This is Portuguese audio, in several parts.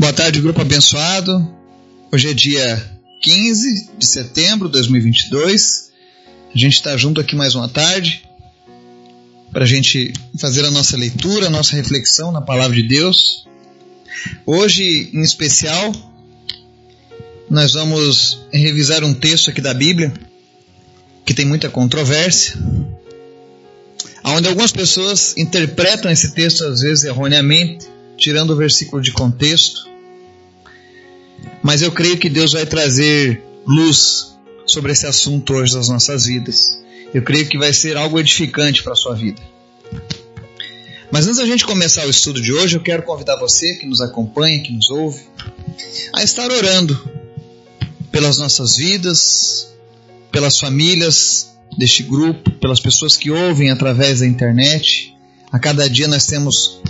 Boa tarde, grupo abençoado. Hoje é dia 15 de setembro de 2022. A gente está junto aqui mais uma tarde para a gente fazer a nossa leitura, a nossa reflexão na palavra de Deus. Hoje, em especial, nós vamos revisar um texto aqui da Bíblia que tem muita controvérsia, onde algumas pessoas interpretam esse texto às vezes erroneamente, tirando o versículo de contexto. Mas eu creio que Deus vai trazer luz sobre esse assunto hoje das nossas vidas. Eu creio que vai ser algo edificante para a sua vida. Mas antes da gente começar o estudo de hoje, eu quero convidar você que nos acompanha, que nos ouve, a estar orando pelas nossas vidas, pelas famílias deste grupo, pelas pessoas que ouvem através da internet. A cada dia nós temos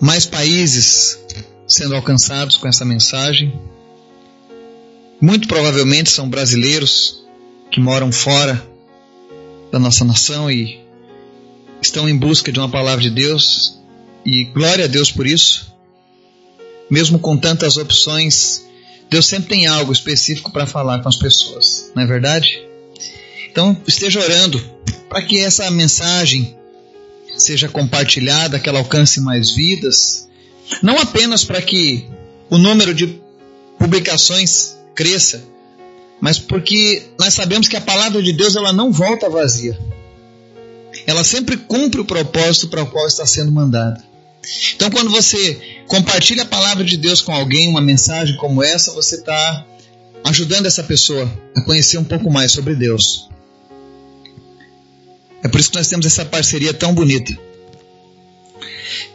mais países sendo alcançados com essa mensagem. Muito provavelmente são brasileiros que moram fora da nossa nação e estão em busca de uma palavra de Deus. E glória a Deus por isso. Mesmo com tantas opções, Deus sempre tem algo específico para falar com as pessoas, não é verdade? Então, esteja orando para que essa mensagem seja compartilhada, que ela alcance mais vidas não apenas para que o número de publicações cresça, mas porque nós sabemos que a palavra de Deus ela não volta vazia. Ela sempre cumpre o propósito para o qual está sendo mandada. Então, quando você compartilha a palavra de Deus com alguém, uma mensagem como essa, você está ajudando essa pessoa a conhecer um pouco mais sobre Deus. É por isso que nós temos essa parceria tão bonita.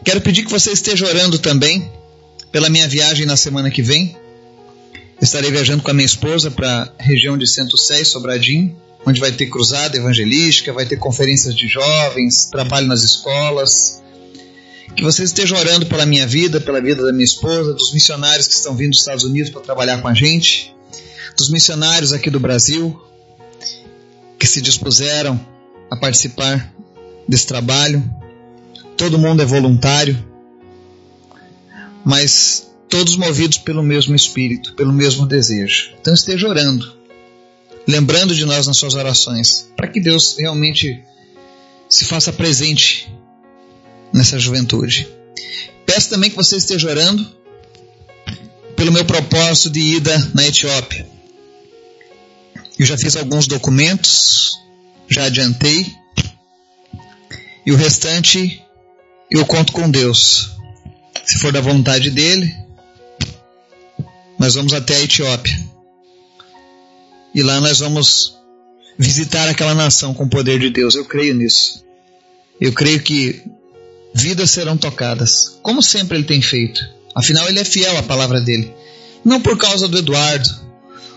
Quero pedir que você esteja orando também pela minha viagem na semana que vem. Estarei viajando com a minha esposa para a região de Centro Sé, Sobradinho, onde vai ter cruzada evangelística, vai ter conferências de jovens, trabalho nas escolas. Que você esteja orando pela minha vida, pela vida da minha esposa, dos missionários que estão vindo dos Estados Unidos para trabalhar com a gente, dos missionários aqui do Brasil que se dispuseram a participar desse trabalho. Todo mundo é voluntário, mas todos movidos pelo mesmo espírito, pelo mesmo desejo. Então esteja orando, lembrando de nós nas suas orações, para que Deus realmente se faça presente nessa juventude. Peço também que você esteja orando pelo meu propósito de ida na Etiópia. Eu já fiz alguns documentos, já adiantei, e o restante eu conto com Deus. Se for da vontade dele, nós vamos até a Etiópia. E lá nós vamos visitar aquela nação com o poder de Deus. Eu creio nisso. Eu creio que vidas serão tocadas, como sempre ele tem feito. Afinal, ele é fiel à palavra dele. Não por causa do Eduardo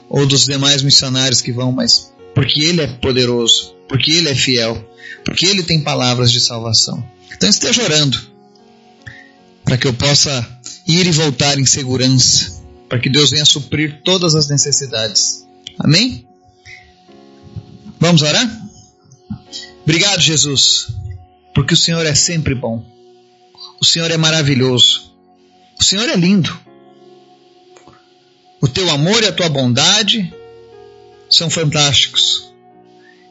ou dos demais missionários que vão, mas porque ele é poderoso, porque ele é fiel, porque ele tem palavras de salvação. Então esteja orando para que eu possa ir e voltar em segurança, para que Deus venha suprir todas as necessidades. Amém? Vamos orar? Obrigado, Jesus, porque o Senhor é sempre bom. O Senhor é maravilhoso. O Senhor é lindo. O teu amor e a tua bondade são fantásticos.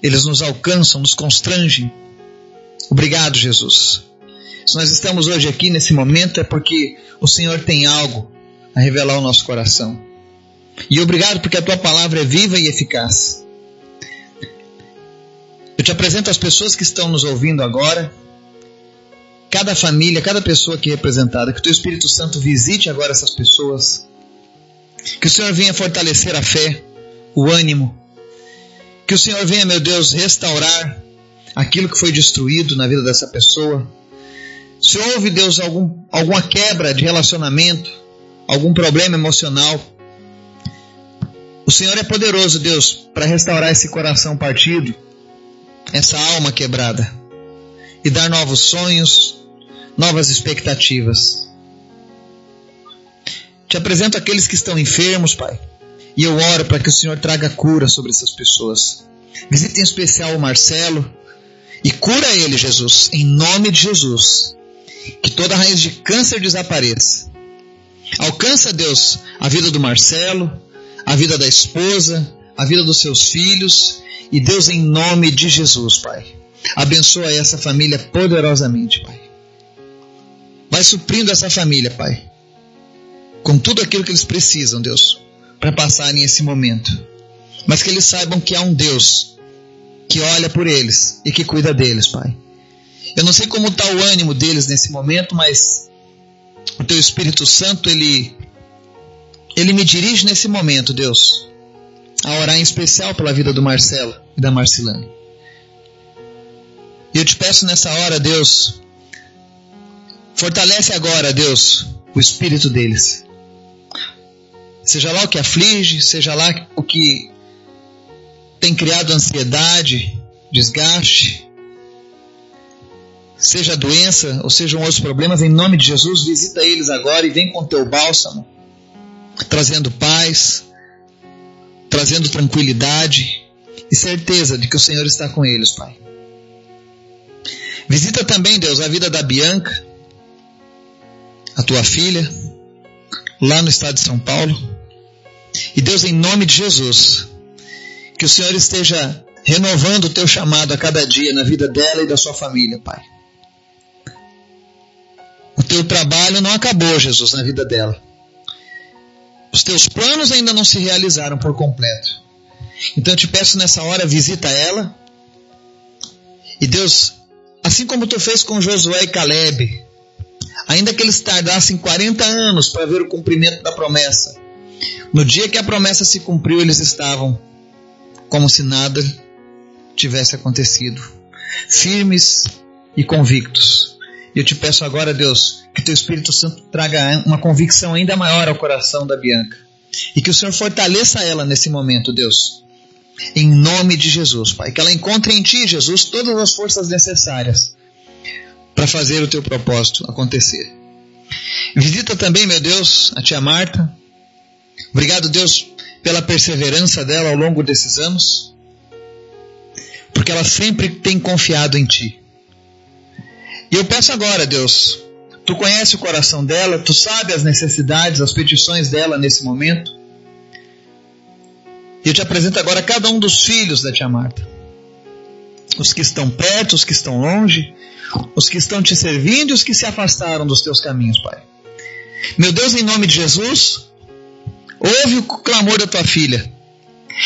Eles nos alcançam, nos constrangem Obrigado, Jesus. Se nós estamos hoje aqui nesse momento é porque o Senhor tem algo a revelar ao nosso coração. E obrigado porque a tua palavra é viva e eficaz. Eu te apresento as pessoas que estão nos ouvindo agora, cada família, cada pessoa aqui representada, que o teu Espírito Santo visite agora essas pessoas, que o Senhor venha fortalecer a fé, o ânimo, que o Senhor venha, meu Deus, restaurar aquilo que foi destruído na vida dessa pessoa. Se houve, Deus, algum, alguma quebra de relacionamento, algum problema emocional, o Senhor é poderoso, Deus, para restaurar esse coração partido, essa alma quebrada, e dar novos sonhos, novas expectativas. Te apresento aqueles que estão enfermos, Pai, e eu oro para que o Senhor traga cura sobre essas pessoas. Visite em especial o Marcelo, e cura ele, Jesus, em nome de Jesus. Que toda raiz de câncer desapareça. Alcança, Deus, a vida do Marcelo, a vida da esposa, a vida dos seus filhos. E Deus, em nome de Jesus, Pai, abençoa essa família poderosamente, Pai. Vai suprindo essa família, Pai, com tudo aquilo que eles precisam, Deus, para passarem esse momento. Mas que eles saibam que há um Deus que olha por eles e que cuida deles, Pai. Eu não sei como está o ânimo deles nesse momento, mas o Teu Espírito Santo, ele, ele me dirige nesse momento, Deus, a orar em especial pela vida do Marcelo e da Marcilane. E eu te peço nessa hora, Deus, fortalece agora, Deus, o espírito deles. Seja lá o que aflige, seja lá o que tem criado ansiedade, desgaste, seja doença ou sejam outros problemas, em nome de Jesus, visita eles agora e vem com teu bálsamo, trazendo paz, trazendo tranquilidade e certeza de que o Senhor está com eles, Pai. Visita também, Deus, a vida da Bianca, a tua filha, lá no estado de São Paulo. E Deus, em nome de Jesus, que o Senhor esteja renovando o teu chamado a cada dia na vida dela e da sua família, Pai. O teu trabalho não acabou, Jesus, na vida dela. Os teus planos ainda não se realizaram por completo. Então eu te peço nessa hora, visita ela. E Deus, assim como tu fez com Josué e Caleb, ainda que eles tardassem 40 anos para ver o cumprimento da promessa, no dia que a promessa se cumpriu, eles estavam como se nada tivesse acontecido, firmes e convictos. E eu te peço agora, Deus, que teu Espírito Santo traga uma convicção ainda maior ao coração da Bianca. E que o Senhor fortaleça ela nesse momento, Deus. Em nome de Jesus, Pai. Que ela encontre em Ti, Jesus, todas as forças necessárias para fazer o Teu propósito acontecer. Visita também, meu Deus, a Tia Marta. Obrigado, Deus, pela perseverança dela ao longo desses anos. Porque ela sempre tem confiado em Ti. E eu peço agora, Deus, tu conhece o coração dela, tu sabe as necessidades, as petições dela nesse momento. E eu te apresento agora cada um dos filhos da tia Marta. Os que estão perto, os que estão longe, os que estão te servindo e os que se afastaram dos teus caminhos, Pai. Meu Deus, em nome de Jesus, ouve o clamor da tua filha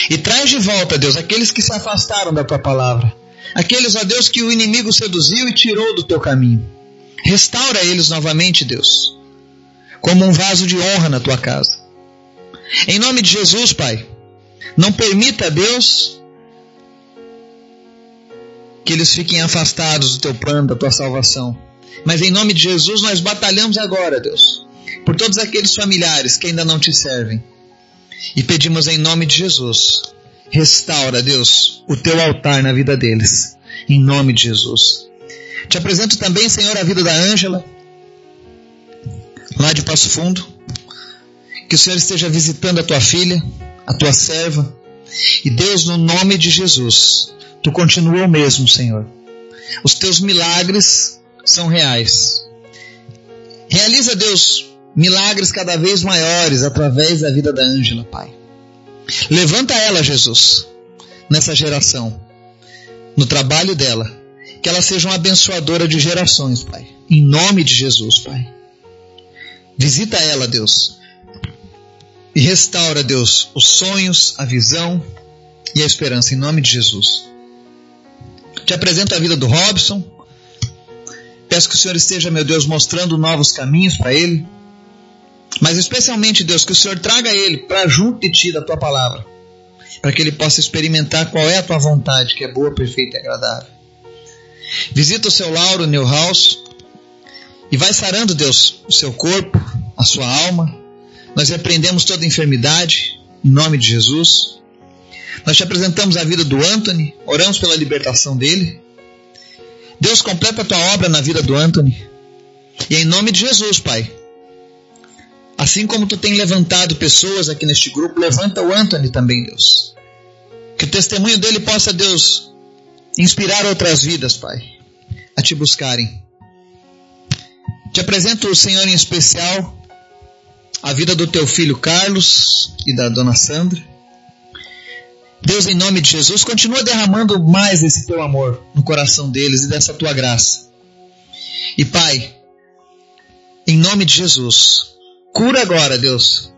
e traz de volta, Deus, aqueles que se afastaram da tua palavra. Aqueles, ó Deus, que o inimigo seduziu e tirou do teu caminho. Restaura eles novamente, Deus, como um vaso de honra na tua casa. Em nome de Jesus, Pai, não permita, Deus, que eles fiquem afastados do teu plano, da tua salvação. Mas em nome de Jesus, nós batalhamos agora, Deus, por todos aqueles familiares que ainda não te servem. E pedimos em nome de Jesus Restaura, Deus, o teu altar na vida deles. Em nome de Jesus. Te apresento também, Senhor, a vida da Ângela, lá de Passo Fundo. Que o Senhor esteja visitando a tua filha, a tua serva. E Deus, no nome de Jesus, tu continua o mesmo, Senhor. Os teus milagres são reais. Realiza, Deus, milagres cada vez maiores através da vida da Ângela, Pai. Levanta ela, Jesus, nessa geração, no trabalho dela. Que ela seja uma abençoadora de gerações, Pai. Em nome de Jesus, Pai. Visita ela, Deus. E restaura, Deus, os sonhos, a visão e a esperança, em nome de Jesus. Te apresento a vida do Robson. Peço que o Senhor esteja, meu Deus, mostrando novos caminhos para ele mas especialmente, Deus, que o Senhor traga ele para junto de ti da tua palavra, para que ele possa experimentar qual é a tua vontade, que é boa, perfeita e agradável. Visita o seu Lauro Newhouse e vai sarando, Deus, o seu corpo, a sua alma. Nós repreendemos toda enfermidade, em nome de Jesus. Nós te apresentamos a vida do Anthony, oramos pela libertação dele. Deus, completa a tua obra na vida do Anthony. E em nome de Jesus, Pai, Assim como tu tem levantado pessoas aqui neste grupo, levanta o Anthony também, Deus. Que o testemunho dele possa, Deus, inspirar outras vidas, Pai, a te buscarem. Te apresento o Senhor em especial a vida do teu filho Carlos e da dona Sandra. Deus, em nome de Jesus, continua derramando mais esse teu amor no coração deles e dessa tua graça. E Pai, em nome de Jesus, cura agora, Deus,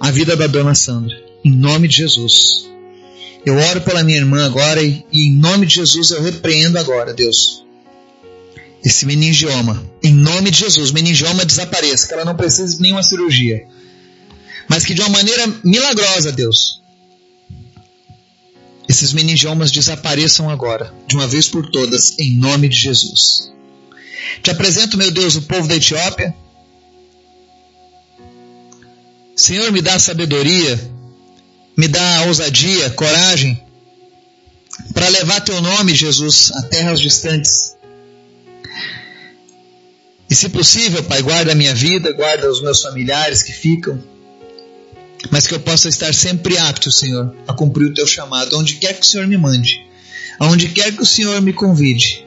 a vida da dona Sandra. Em nome de Jesus. Eu oro pela minha irmã agora e, e em nome de Jesus eu repreendo agora, Deus, esse meningioma. Em nome de Jesus, meningioma desapareça, que ela não precise de nenhuma cirurgia. Mas que de uma maneira milagrosa, Deus, esses meningiomas desapareçam agora, de uma vez por todas, em nome de Jesus. Te apresento, meu Deus, o povo da Etiópia. Senhor, me dá sabedoria, me dá ousadia, coragem, para levar teu nome, Jesus, a terras distantes. E se possível, Pai, guarda a minha vida, guarda os meus familiares que ficam mas que eu possa estar sempre apto, Senhor, a cumprir o teu chamado, onde quer que o Senhor me mande, aonde quer que o Senhor me convide,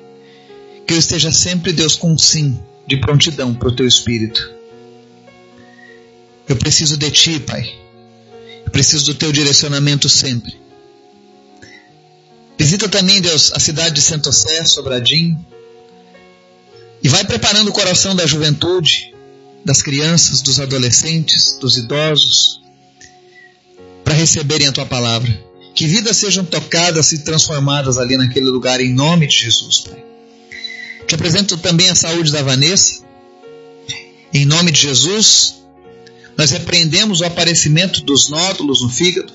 que eu esteja sempre, Deus, com um sim de prontidão para o teu espírito. Eu preciso de ti, Pai. Eu preciso do teu direcionamento sempre. Visita também, Deus, a cidade de Santo Sé, Sobradinho, e vai preparando o coração da juventude, das crianças, dos adolescentes, dos idosos, para receberem a tua palavra. Que vidas sejam tocadas e transformadas ali naquele lugar, em nome de Jesus, Pai. Te apresento também a saúde da Vanessa. Em nome de Jesus, nós repreendemos o aparecimento dos nódulos no fígado.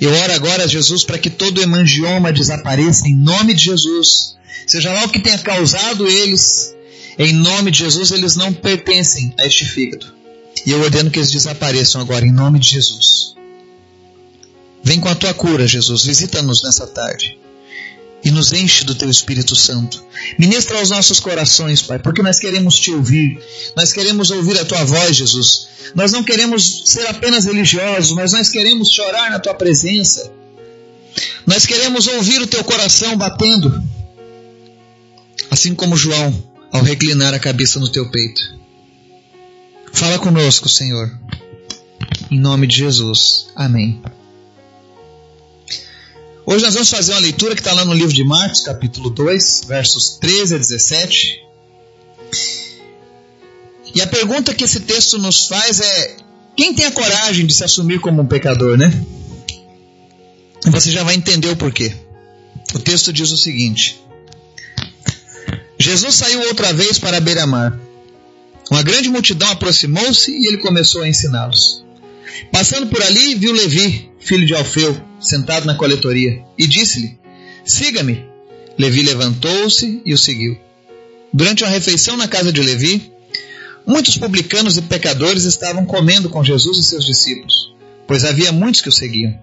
Eu oro agora, Jesus, para que todo hemangioma desapareça em nome de Jesus. Seja lá o que tenha causado eles, em nome de Jesus, eles não pertencem a este fígado. E eu ordeno que eles desapareçam agora, em nome de Jesus. Vem com a tua cura, Jesus. Visita-nos nessa tarde. E nos enche do teu Espírito Santo. Ministra aos nossos corações, Pai, porque nós queremos te ouvir. Nós queremos ouvir a tua voz, Jesus. Nós não queremos ser apenas religiosos, mas nós queremos chorar na tua presença. Nós queremos ouvir o teu coração batendo. Assim como João, ao reclinar a cabeça no teu peito. Fala conosco, Senhor. Em nome de Jesus. Amém. Hoje nós vamos fazer uma leitura que está lá no livro de Marcos, capítulo 2, versos 13 a 17. E a pergunta que esse texto nos faz é: quem tem a coragem de se assumir como um pecador, né? Você já vai entender o porquê. O texto diz o seguinte: Jesus saiu outra vez para a beira-mar uma grande multidão aproximou-se e ele começou a ensiná-los. Passando por ali, viu Levi, filho de Alfeu, sentado na coletoria, e disse-lhe: Siga-me. Levi levantou-se e o seguiu. Durante uma refeição na casa de Levi, muitos publicanos e pecadores estavam comendo com Jesus e seus discípulos, pois havia muitos que o seguiam.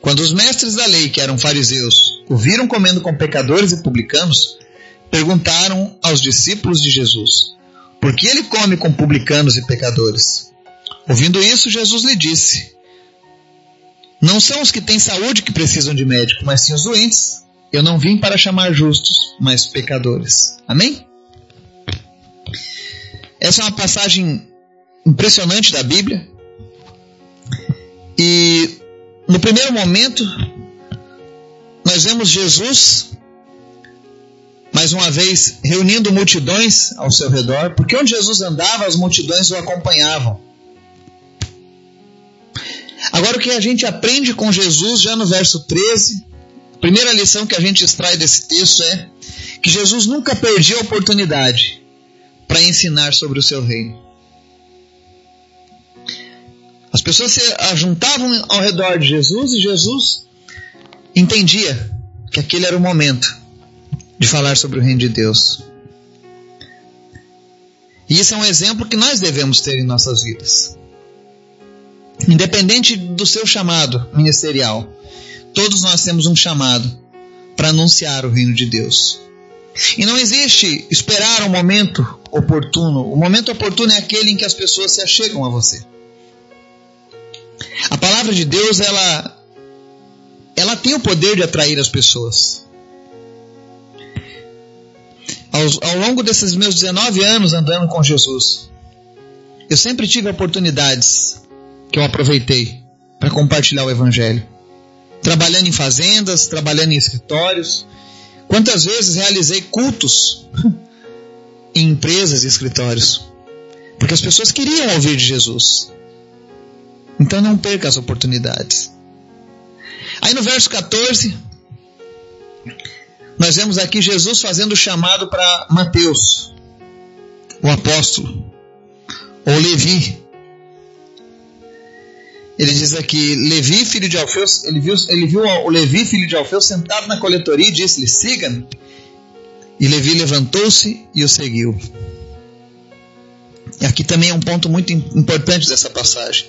Quando os mestres da lei, que eram fariseus, o viram comendo com pecadores e publicanos, perguntaram aos discípulos de Jesus: porque ele come com publicanos e pecadores. Ouvindo isso, Jesus lhe disse: Não são os que têm saúde que precisam de médico, mas sim os doentes. Eu não vim para chamar justos, mas pecadores. Amém? Essa é uma passagem impressionante da Bíblia. E no primeiro momento, nós vemos Jesus mais uma vez reunindo multidões ao seu redor, porque onde Jesus andava, as multidões o acompanhavam. Agora, o que a gente aprende com Jesus, já no verso 13, a primeira lição que a gente extrai desse texto é que Jesus nunca perdia a oportunidade para ensinar sobre o seu reino. As pessoas se ajuntavam ao redor de Jesus e Jesus entendia que aquele era o momento de falar sobre o reino de Deus. E isso é um exemplo que nós devemos ter em nossas vidas. Independente do seu chamado ministerial, todos nós temos um chamado para anunciar o reino de Deus. E não existe esperar um momento oportuno. O momento oportuno é aquele em que as pessoas se achegam a você. A palavra de Deus, ela ela tem o poder de atrair as pessoas. Ao, ao longo desses meus 19 anos andando com Jesus, eu sempre tive oportunidades que eu aproveitei para compartilhar o Evangelho. Trabalhando em fazendas, trabalhando em escritórios. Quantas vezes realizei cultos em empresas e escritórios? Porque as pessoas queriam ouvir de Jesus. Então não perca as oportunidades. Aí no verso 14, nós vemos aqui Jesus fazendo o chamado para Mateus, o apóstolo, ou Levi. Ele diz aqui, Levi, filho de Alfeu, ele viu, ele viu o Levi, filho de Alfeu, sentado na coletoria e disse-lhe, siga-me. E Levi levantou-se e o seguiu. E aqui também é um ponto muito importante dessa passagem.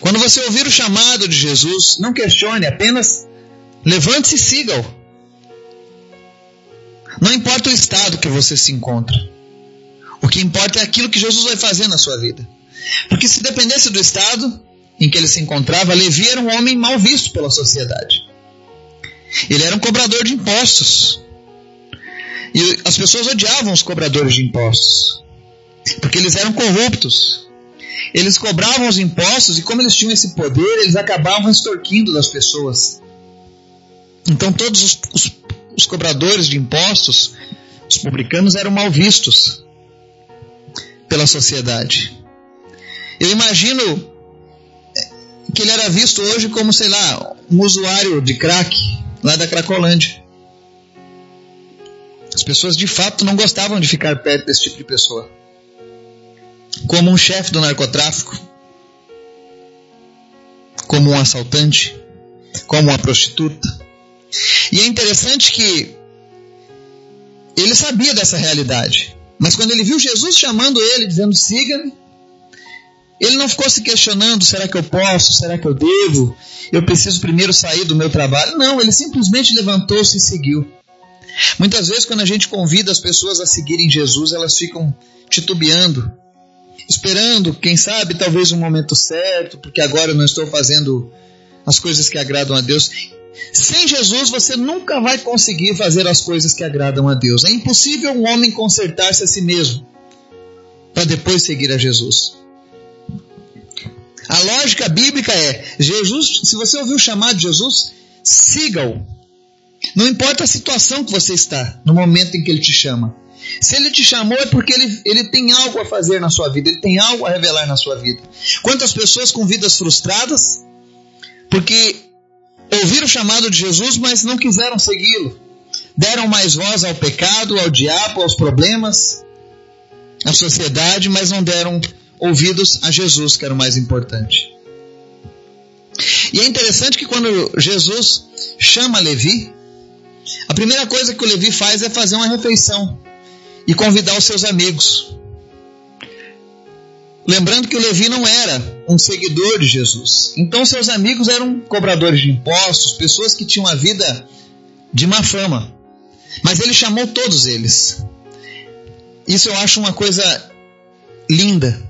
Quando você ouvir o chamado de Jesus, não questione, apenas levante-se e siga-o. Não importa o estado que você se encontra. O que importa é aquilo que Jesus vai fazer na sua vida. Porque se dependesse do estado em que ele se encontrava, Levi era um homem mal visto pela sociedade. Ele era um cobrador de impostos. E as pessoas odiavam os cobradores de impostos. Porque eles eram corruptos. Eles cobravam os impostos e, como eles tinham esse poder, eles acabavam extorquindo das pessoas. Então, todos os, os, os cobradores de impostos, os publicanos, eram mal vistos pela sociedade. Eu imagino que ele era visto hoje como, sei lá, um usuário de crack lá da Cracolândia. As pessoas de fato não gostavam de ficar perto desse tipo de pessoa. Como um chefe do narcotráfico, como um assaltante, como uma prostituta. E é interessante que ele sabia dessa realidade. Mas quando ele viu Jesus chamando ele, dizendo siga-me, ele não ficou se questionando: será que eu posso? Será que eu devo? Eu preciso primeiro sair do meu trabalho? Não, ele simplesmente levantou-se e seguiu. Muitas vezes, quando a gente convida as pessoas a seguirem Jesus, elas ficam titubeando, esperando, quem sabe, talvez um momento certo, porque agora eu não estou fazendo as coisas que agradam a Deus. Sem Jesus você nunca vai conseguir fazer as coisas que agradam a Deus. É impossível um homem consertar-se a si mesmo para depois seguir a Jesus. A lógica bíblica é: Jesus, se você ouviu o chamado de Jesus, siga-o. Não importa a situação que você está no momento em que ele te chama. Se ele te chamou é porque ele, ele tem algo a fazer na sua vida, ele tem algo a revelar na sua vida. Quantas pessoas com vidas frustradas, porque ouviram o chamado de Jesus, mas não quiseram segui-lo. Deram mais voz ao pecado, ao diabo, aos problemas, à sociedade, mas não deram ouvidos a Jesus, que era o mais importante. E é interessante que quando Jesus chama Levi, a primeira coisa que o Levi faz é fazer uma refeição e convidar os seus amigos. Lembrando que o Levi não era um seguidor de Jesus. Então seus amigos eram cobradores de impostos, pessoas que tinham a vida de má fama. Mas ele chamou todos eles. Isso eu acho uma coisa linda.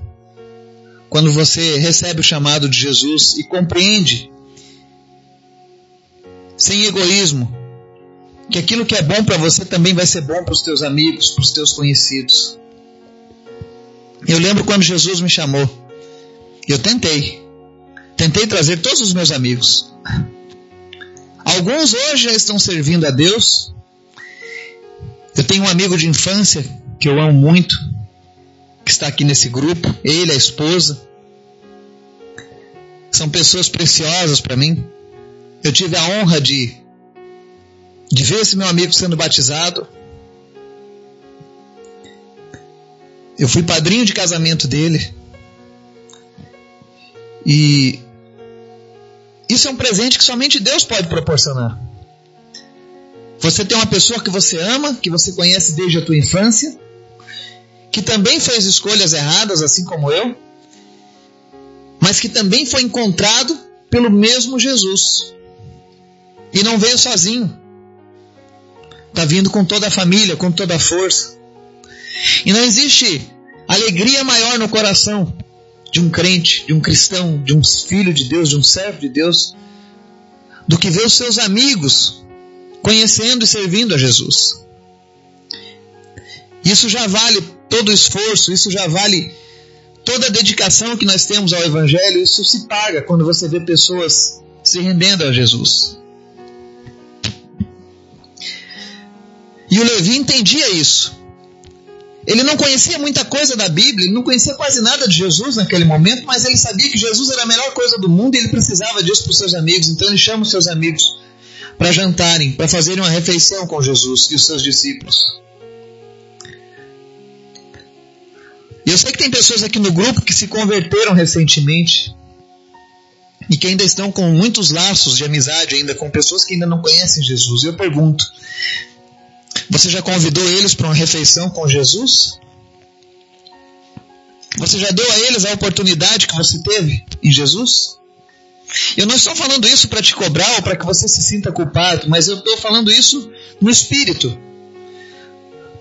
Quando você recebe o chamado de Jesus e compreende, sem egoísmo, que aquilo que é bom para você também vai ser bom para os teus amigos, para os teus conhecidos. Eu lembro quando Jesus me chamou. Eu tentei. Tentei trazer todos os meus amigos. Alguns hoje já estão servindo a Deus. Eu tenho um amigo de infância que eu amo muito, que está aqui nesse grupo, ele, a esposa. São pessoas preciosas para mim. Eu tive a honra de, de ver esse meu amigo sendo batizado. Eu fui padrinho de casamento dele. E isso é um presente que somente Deus pode proporcionar. Você tem uma pessoa que você ama, que você conhece desde a tua infância, que também fez escolhas erradas, assim como eu, mas que também foi encontrado pelo mesmo Jesus. E não veio sozinho. Está vindo com toda a família, com toda a força. E não existe alegria maior no coração de um crente, de um cristão, de um filho de Deus, de um servo de Deus, do que ver os seus amigos conhecendo e servindo a Jesus. Isso já vale todo o esforço, isso já vale toda a dedicação que nós temos ao Evangelho, isso se paga quando você vê pessoas se rendendo a Jesus. E o Levi entendia isso. Ele não conhecia muita coisa da Bíblia, ele não conhecia quase nada de Jesus naquele momento, mas ele sabia que Jesus era a melhor coisa do mundo e ele precisava disso para os seus amigos. Então ele chama os seus amigos para jantarem, para fazerem uma refeição com Jesus e os seus discípulos. E eu sei que tem pessoas aqui no grupo que se converteram recentemente e que ainda estão com muitos laços de amizade ainda com pessoas que ainda não conhecem Jesus. Eu pergunto: você já convidou eles para uma refeição com Jesus? Você já deu a eles a oportunidade que você teve em Jesus? Eu não estou falando isso para te cobrar ou para que você se sinta culpado, mas eu estou falando isso no Espírito.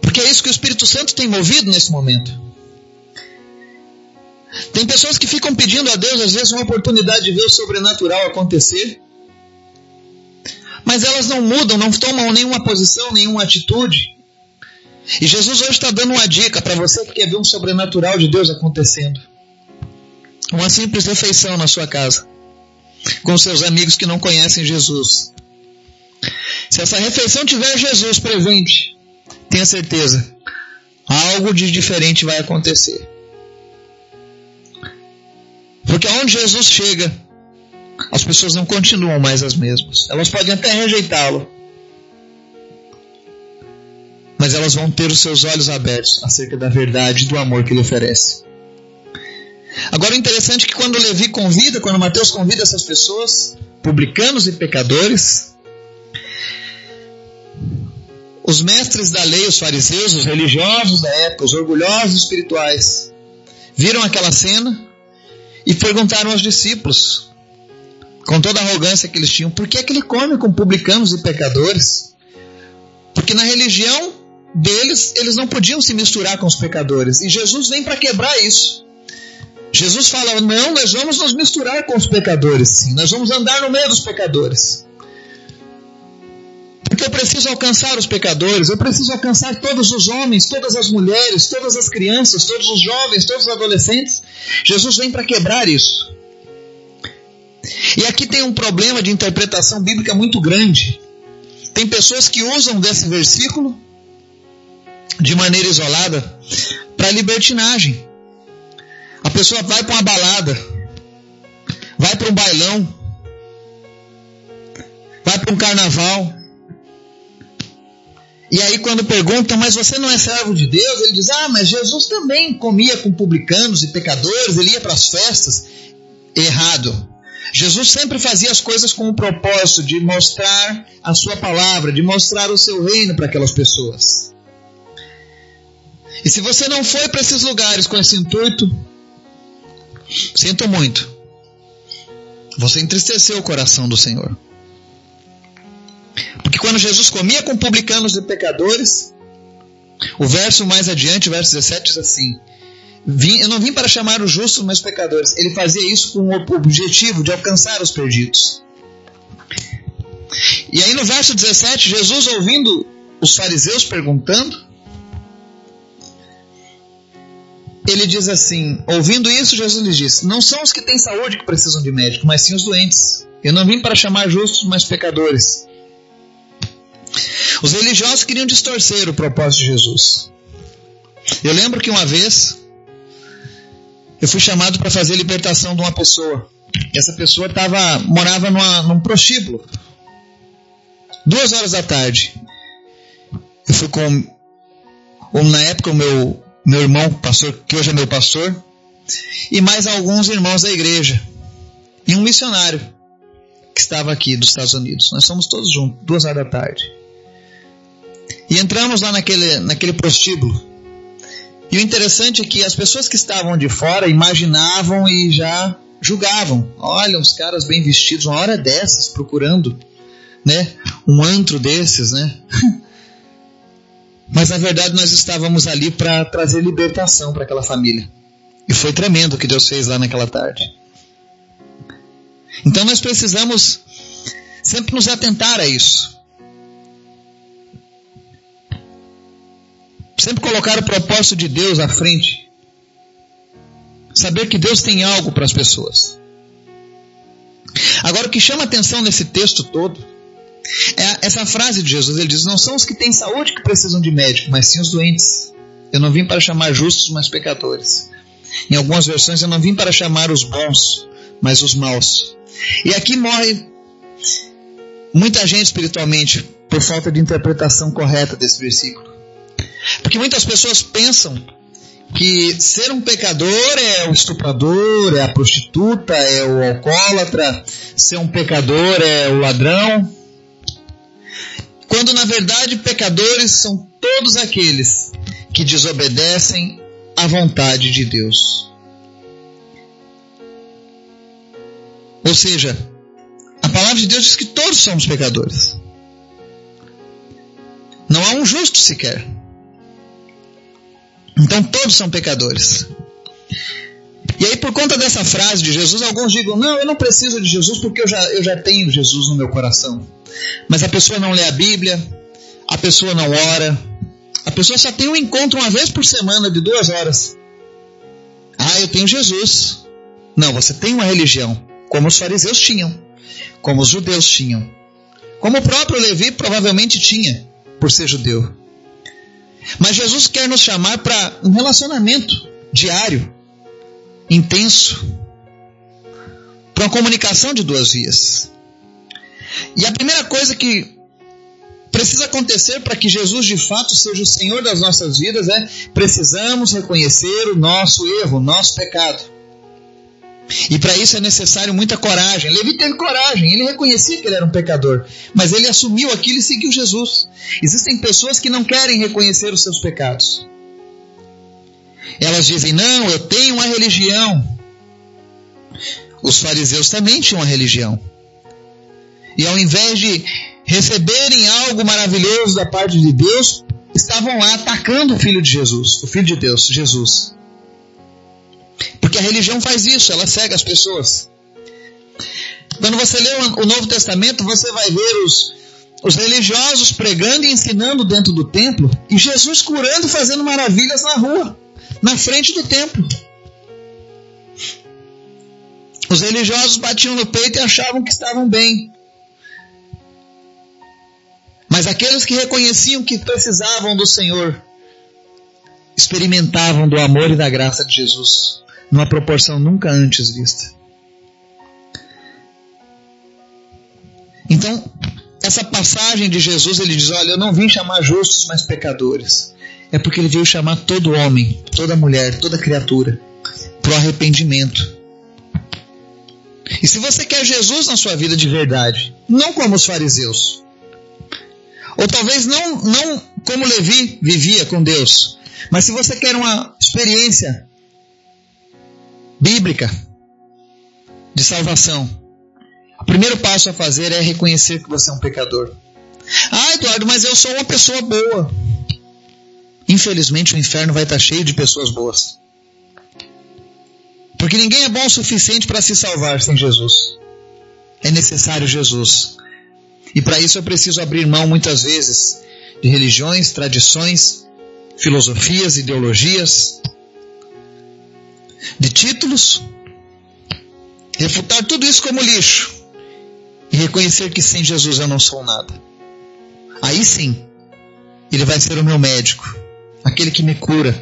Porque é isso que o Espírito Santo tem movido nesse momento. Tem pessoas que ficam pedindo a Deus, às vezes, uma oportunidade de ver o sobrenatural acontecer mas elas não mudam, não tomam nenhuma posição, nenhuma atitude. E Jesus hoje está dando uma dica para você que quer ver um sobrenatural de Deus acontecendo. Uma simples refeição na sua casa, com seus amigos que não conhecem Jesus. Se essa refeição tiver Jesus presente, tenha certeza, algo de diferente vai acontecer. Porque aonde Jesus chega, as pessoas não continuam mais as mesmas. Elas podem até rejeitá-lo, mas elas vão ter os seus olhos abertos acerca da verdade e do amor que ele oferece. Agora, interessante é que quando Levi convida, quando Mateus convida essas pessoas, publicanos e pecadores, os mestres da lei, os fariseus, os religiosos da época, os orgulhosos espirituais, viram aquela cena e perguntaram aos discípulos: com toda a arrogância que eles tinham, por que, é que ele come com publicanos e pecadores? Porque na religião deles, eles não podiam se misturar com os pecadores. E Jesus vem para quebrar isso. Jesus fala: não, nós vamos nos misturar com os pecadores, sim, nós vamos andar no meio dos pecadores. Porque eu preciso alcançar os pecadores, eu preciso alcançar todos os homens, todas as mulheres, todas as crianças, todos os jovens, todos os adolescentes. Jesus vem para quebrar isso. E aqui tem um problema de interpretação bíblica muito grande. Tem pessoas que usam desse versículo de maneira isolada para libertinagem. A pessoa vai para uma balada, vai para um bailão, vai para um carnaval. E aí, quando perguntam, mas você não é servo de Deus? Ele diz: Ah, mas Jesus também comia com publicanos e pecadores, ele ia para as festas. Errado. Jesus sempre fazia as coisas com o propósito de mostrar a sua palavra, de mostrar o seu reino para aquelas pessoas. E se você não foi para esses lugares com esse intuito, sinto muito. Você entristeceu o coração do Senhor. Porque quando Jesus comia com publicanos e pecadores, o verso mais adiante, verso 17, diz assim: eu não vim para chamar os justos, mas pecadores. Ele fazia isso com o objetivo de alcançar os perdidos. E aí no verso 17, Jesus ouvindo os fariseus perguntando, ele diz assim: ouvindo isso, Jesus lhes disse: Não são os que têm saúde que precisam de médico, mas sim os doentes. Eu não vim para chamar justos, mas pecadores. Os religiosos queriam distorcer o propósito de Jesus. Eu lembro que uma vez eu fui chamado para fazer a libertação de uma pessoa. Essa pessoa tava, morava numa, num prostíbulo. Duas horas da tarde. Eu fui com, na época, o meu, meu irmão, pastor, que hoje é meu pastor, e mais alguns irmãos da igreja. E um missionário que estava aqui dos Estados Unidos. Nós fomos todos juntos, duas horas da tarde. E entramos lá naquele, naquele prostíbulo. E o interessante é que as pessoas que estavam de fora imaginavam e já julgavam. Olha, uns caras bem vestidos, uma hora dessas, procurando né, um antro desses, né? Mas na verdade nós estávamos ali para trazer libertação para aquela família. E foi tremendo o que Deus fez lá naquela tarde. Então nós precisamos sempre nos atentar a isso. Sempre colocar o propósito de Deus à frente. saber que Deus tem algo para as pessoas. Agora, o que chama atenção nesse texto todo é essa frase de Jesus. Ele diz: Não são os que têm saúde que precisam de médico, mas sim os doentes. Eu não vim para chamar justos, mas pecadores. Em algumas versões, eu não vim para chamar os bons, mas os maus. E aqui morre muita gente espiritualmente por falta de interpretação correta desse versículo. Porque muitas pessoas pensam que ser um pecador é o estuprador, é a prostituta, é o alcoólatra, ser um pecador é o ladrão. Quando na verdade pecadores são todos aqueles que desobedecem à vontade de Deus. Ou seja, a palavra de Deus diz que todos somos pecadores. Não há um justo sequer. Então todos são pecadores. E aí, por conta dessa frase de Jesus, alguns digam: Não, eu não preciso de Jesus porque eu já, eu já tenho Jesus no meu coração. Mas a pessoa não lê a Bíblia, a pessoa não ora, a pessoa só tem um encontro uma vez por semana de duas horas. Ah, eu tenho Jesus. Não, você tem uma religião, como os fariseus tinham, como os judeus tinham, como o próprio Levi provavelmente tinha, por ser judeu. Mas Jesus quer nos chamar para um relacionamento diário, intenso, para uma comunicação de duas vias. E a primeira coisa que precisa acontecer para que Jesus de fato seja o Senhor das nossas vidas é precisamos reconhecer o nosso erro, o nosso pecado. E para isso é necessário muita coragem. Levi teve coragem, ele reconhecia que ele era um pecador, mas ele assumiu aquilo e seguiu Jesus. Existem pessoas que não querem reconhecer os seus pecados. Elas dizem: Não, eu tenho uma religião. Os fariseus também tinham uma religião. E ao invés de receberem algo maravilhoso da parte de Deus, estavam lá atacando o filho de Jesus, o filho de Deus, Jesus. Porque a religião faz isso, ela cega as pessoas. Quando você lê o Novo Testamento, você vai ver os, os religiosos pregando e ensinando dentro do templo e Jesus curando e fazendo maravilhas na rua, na frente do templo. Os religiosos batiam no peito e achavam que estavam bem. Mas aqueles que reconheciam que precisavam do Senhor experimentavam do amor e da graça de Jesus numa proporção nunca antes vista. Então, essa passagem de Jesus, ele diz: Olha, eu não vim chamar justos, mas pecadores. É porque ele veio chamar todo homem, toda mulher, toda criatura para o arrependimento. E se você quer Jesus na sua vida de verdade, não como os fariseus, ou talvez não, não como Levi vivia com Deus, mas se você quer uma experiência bíblica de salvação, o primeiro passo a fazer é reconhecer que você é um pecador. Ah, Eduardo, mas eu sou uma pessoa boa. Infelizmente, o inferno vai estar cheio de pessoas boas. Porque ninguém é bom o suficiente para se salvar sem Jesus. É necessário Jesus. E para isso eu preciso abrir mão muitas vezes de religiões, tradições, filosofias, ideologias, de títulos, refutar tudo isso como lixo e reconhecer que sem Jesus eu não sou nada. Aí sim, Ele vai ser o meu médico, aquele que me cura,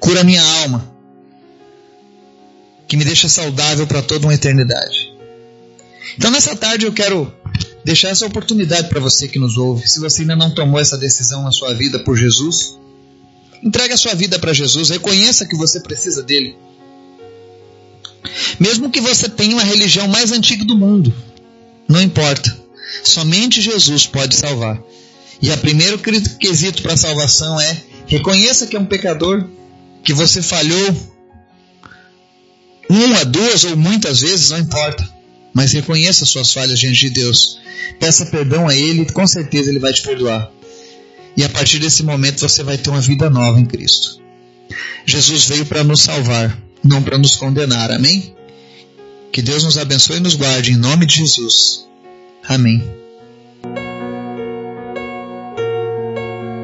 cura a minha alma, que me deixa saudável para toda uma eternidade. Então nessa tarde eu quero deixar essa oportunidade para você que nos ouve. Se você ainda não tomou essa decisão na sua vida por Jesus, entregue a sua vida para Jesus, reconheça que você precisa dele. Mesmo que você tenha uma religião mais antiga do mundo, não importa. Somente Jesus pode salvar. E o primeiro quesito para a salvação é reconheça que é um pecador, que você falhou uma, duas ou muitas vezes, não importa. Mas reconheça suas falhas diante de Deus. Peça perdão a Ele, com certeza Ele vai te perdoar. E a partir desse momento você vai ter uma vida nova em Cristo. Jesus veio para nos salvar não para nos condenar. Amém? Que Deus nos abençoe e nos guarde em nome de Jesus. Amém.